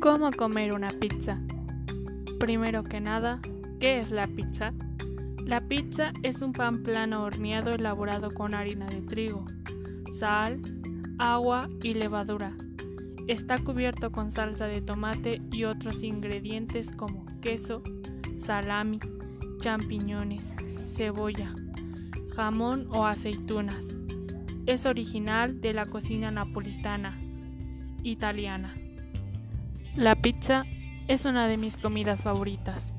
¿Cómo comer una pizza? Primero que nada, ¿qué es la pizza? La pizza es un pan plano horneado elaborado con harina de trigo, sal, agua y levadura. Está cubierto con salsa de tomate y otros ingredientes como queso, salami, champiñones, cebolla, jamón o aceitunas. Es original de la cocina napolitana, italiana. La pizza es una de mis comidas favoritas.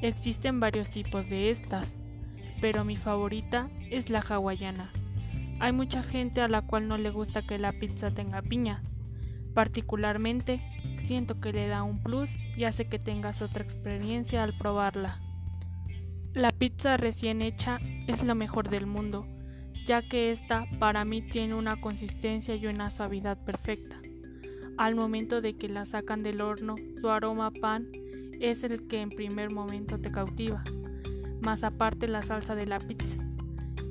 Existen varios tipos de estas, pero mi favorita es la hawaiana. Hay mucha gente a la cual no le gusta que la pizza tenga piña. Particularmente, siento que le da un plus y hace que tengas otra experiencia al probarla. La pizza recién hecha es lo mejor del mundo, ya que esta para mí tiene una consistencia y una suavidad perfecta. Al momento de que la sacan del horno, su aroma a pan es el que en primer momento te cautiva, más aparte la salsa de la pizza,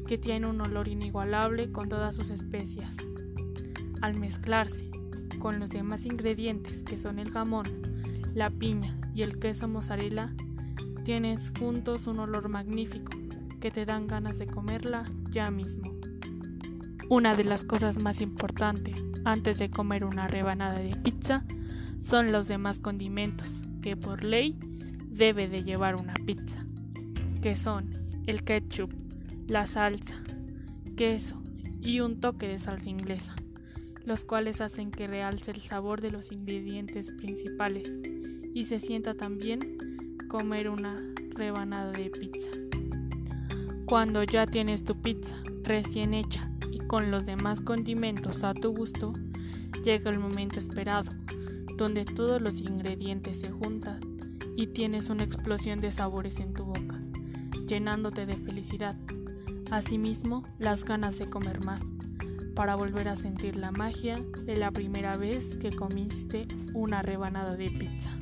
que tiene un olor inigualable con todas sus especias. Al mezclarse con los demás ingredientes que son el jamón, la piña y el queso mozzarella, tienes juntos un olor magnífico que te dan ganas de comerla ya mismo. Una de las cosas más importantes antes de comer una rebanada de pizza son los demás condimentos que por ley debe de llevar una pizza, que son el ketchup, la salsa, queso y un toque de salsa inglesa, los cuales hacen que realce el sabor de los ingredientes principales y se sienta también comer una rebanada de pizza. Cuando ya tienes tu pizza recién hecha con los demás condimentos a tu gusto, llega el momento esperado, donde todos los ingredientes se juntan y tienes una explosión de sabores en tu boca, llenándote de felicidad. Asimismo, las ganas de comer más, para volver a sentir la magia de la primera vez que comiste una rebanada de pizza.